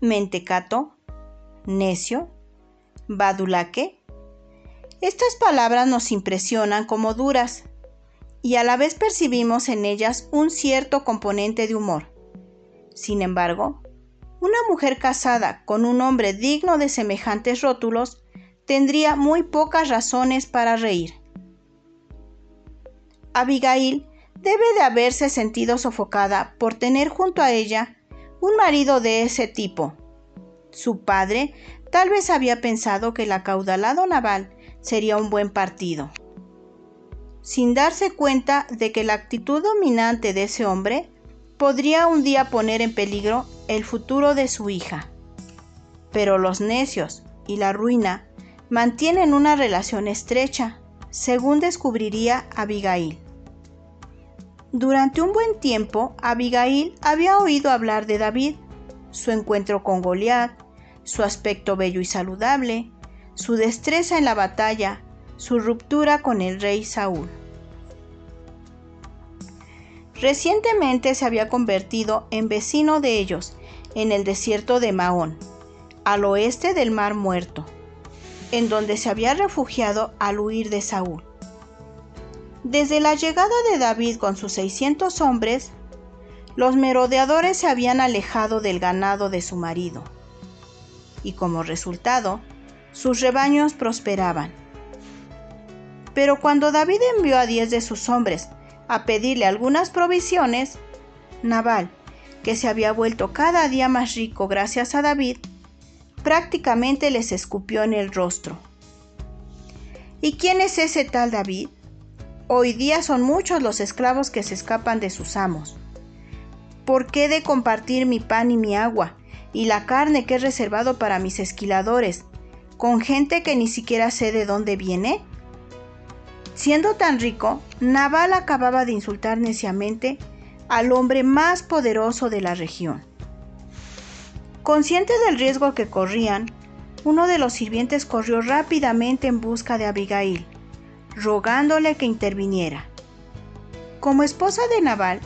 Mentecato, necio, badulaque. Estas palabras nos impresionan como duras y a la vez percibimos en ellas un cierto componente de humor. Sin embargo, una mujer casada con un hombre digno de semejantes rótulos tendría muy pocas razones para reír. Abigail debe de haberse sentido sofocada por tener junto a ella un marido de ese tipo. Su padre tal vez había pensado que el acaudalado naval sería un buen partido. Sin darse cuenta de que la actitud dominante de ese hombre podría un día poner en peligro el futuro de su hija. Pero los necios y la ruina mantienen una relación estrecha, según descubriría Abigail. Durante un buen tiempo, Abigail había oído hablar de David, su encuentro con Goliat, su aspecto bello y saludable, su destreza en la batalla, su ruptura con el rey Saúl. Recientemente se había convertido en vecino de ellos en el desierto de Maón, al oeste del Mar Muerto, en donde se había refugiado al huir de Saúl. Desde la llegada de David con sus 600 hombres, los merodeadores se habían alejado del ganado de su marido, y como resultado, sus rebaños prosperaban. Pero cuando David envió a diez de sus hombres a pedirle algunas provisiones, Nabal, que se había vuelto cada día más rico gracias a David, prácticamente les escupió en el rostro. ¿Y quién es ese tal David? Hoy día son muchos los esclavos que se escapan de sus amos. ¿Por qué de compartir mi pan y mi agua, y la carne que he reservado para mis esquiladores, con gente que ni siquiera sé de dónde viene? Siendo tan rico, Naval acababa de insultar neciamente al hombre más poderoso de la región. Consciente del riesgo que corrían, uno de los sirvientes corrió rápidamente en busca de Abigail rogándole que interviniera. Como esposa de Naval,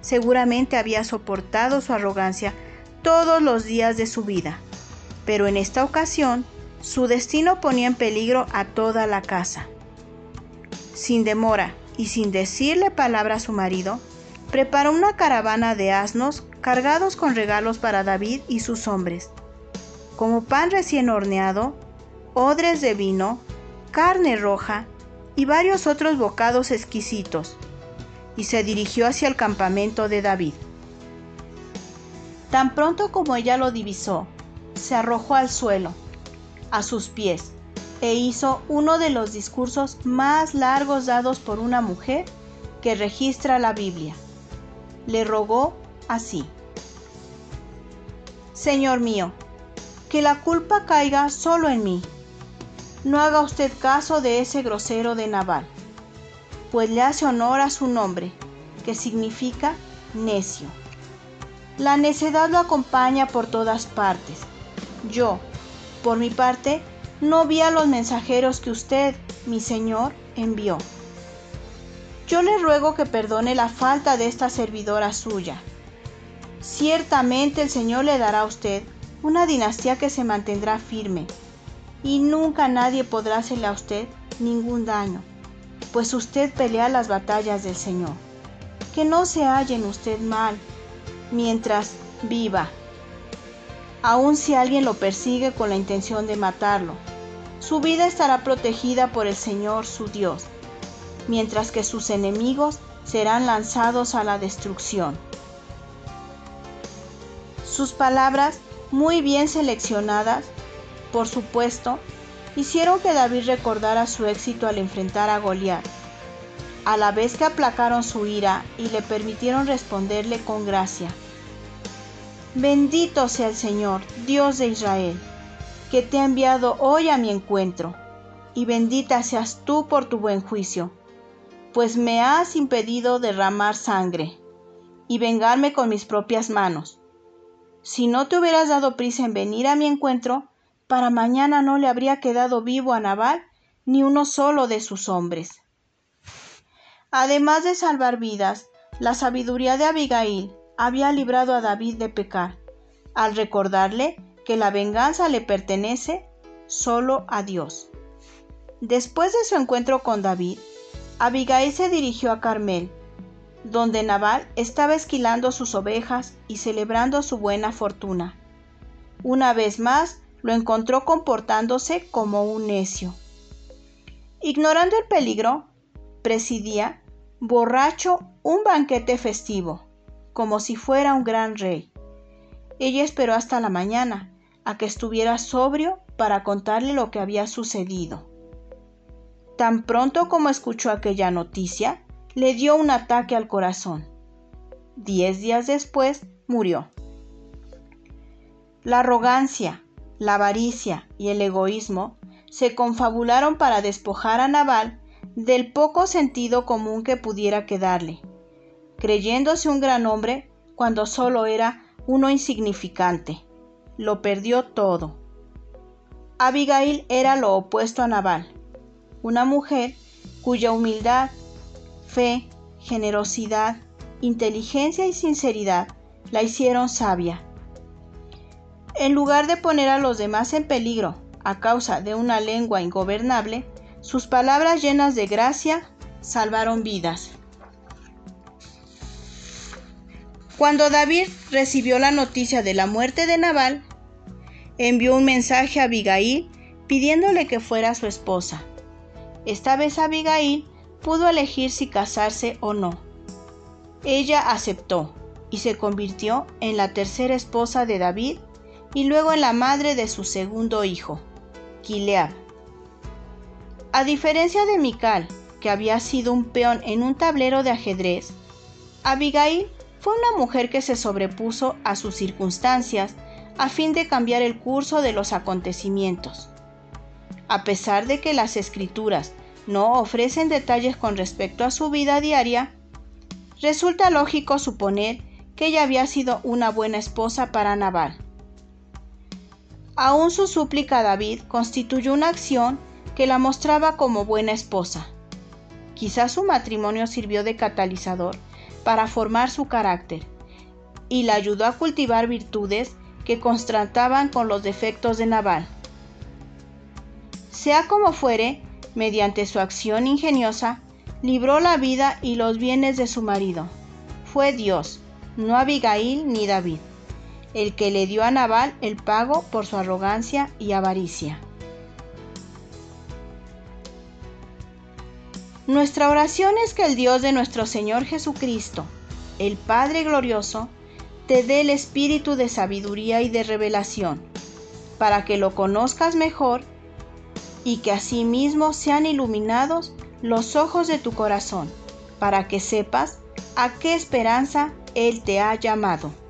seguramente había soportado su arrogancia todos los días de su vida, pero en esta ocasión su destino ponía en peligro a toda la casa. Sin demora y sin decirle palabra a su marido, preparó una caravana de asnos cargados con regalos para David y sus hombres, como pan recién horneado, odres de vino, carne roja y varios otros bocados exquisitos, y se dirigió hacia el campamento de David. Tan pronto como ella lo divisó, se arrojó al suelo, a sus pies, e hizo uno de los discursos más largos dados por una mujer que registra la Biblia. Le rogó así. Señor mío, que la culpa caiga solo en mí no haga usted caso de ese grosero de Naval, pues le hace honor a su nombre, que significa necio. La necedad lo acompaña por todas partes. Yo, por mi parte, no vi a los mensajeros que usted, mi señor, envió. Yo le ruego que perdone la falta de esta servidora suya. Ciertamente el Señor le dará a usted una dinastía que se mantendrá firme y nunca nadie podrá hacerle a usted ningún daño, pues usted pelea las batallas del Señor. Que no se halle en usted mal mientras viva, aun si alguien lo persigue con la intención de matarlo. Su vida estará protegida por el Señor su Dios, mientras que sus enemigos serán lanzados a la destrucción. Sus palabras, muy bien seleccionadas, por supuesto, hicieron que David recordara su éxito al enfrentar a Goliat, a la vez que aplacaron su ira y le permitieron responderle con gracia. Bendito sea el Señor, Dios de Israel, que te ha enviado hoy a mi encuentro, y bendita seas tú por tu buen juicio, pues me has impedido derramar sangre y vengarme con mis propias manos. Si no te hubieras dado prisa en venir a mi encuentro, para mañana no le habría quedado vivo a Nabal ni uno solo de sus hombres. Además de salvar vidas, la sabiduría de Abigail había librado a David de pecar, al recordarle que la venganza le pertenece solo a Dios. Después de su encuentro con David, Abigail se dirigió a Carmel, donde Nabal estaba esquilando sus ovejas y celebrando su buena fortuna. Una vez más lo encontró comportándose como un necio. Ignorando el peligro, presidía, borracho, un banquete festivo como si fuera un gran rey. Ella esperó hasta la mañana, a que estuviera sobrio para contarle lo que había sucedido. Tan pronto como escuchó aquella noticia, le dio un ataque al corazón. Diez días después murió. La arrogancia, la avaricia y el egoísmo se confabularon para despojar a Naval del poco sentido común que pudiera quedarle creyéndose un gran hombre cuando solo era uno insignificante. Lo perdió todo. Abigail era lo opuesto a Nabal, una mujer cuya humildad, fe, generosidad, inteligencia y sinceridad la hicieron sabia. En lugar de poner a los demás en peligro a causa de una lengua ingobernable, sus palabras llenas de gracia salvaron vidas. Cuando David recibió la noticia de la muerte de Nabal, envió un mensaje a Abigail pidiéndole que fuera su esposa. Esta vez Abigail pudo elegir si casarse o no. Ella aceptó y se convirtió en la tercera esposa de David y luego en la madre de su segundo hijo, Gilead. A diferencia de Mical, que había sido un peón en un tablero de ajedrez, Abigail fue una mujer que se sobrepuso a sus circunstancias a fin de cambiar el curso de los acontecimientos. A pesar de que las escrituras no ofrecen detalles con respecto a su vida diaria, resulta lógico suponer que ella había sido una buena esposa para Nabal. Aún su súplica a David constituyó una acción que la mostraba como buena esposa. Quizás su matrimonio sirvió de catalizador para formar su carácter y la ayudó a cultivar virtudes que contrastaban con los defectos de Naval. Sea como fuere, mediante su acción ingeniosa, libró la vida y los bienes de su marido. Fue Dios, no Abigail ni David, el que le dio a Naval el pago por su arrogancia y avaricia. Nuestra oración es que el Dios de nuestro Señor Jesucristo, el Padre Glorioso, te dé el espíritu de sabiduría y de revelación, para que lo conozcas mejor y que asimismo sean iluminados los ojos de tu corazón, para que sepas a qué esperanza Él te ha llamado.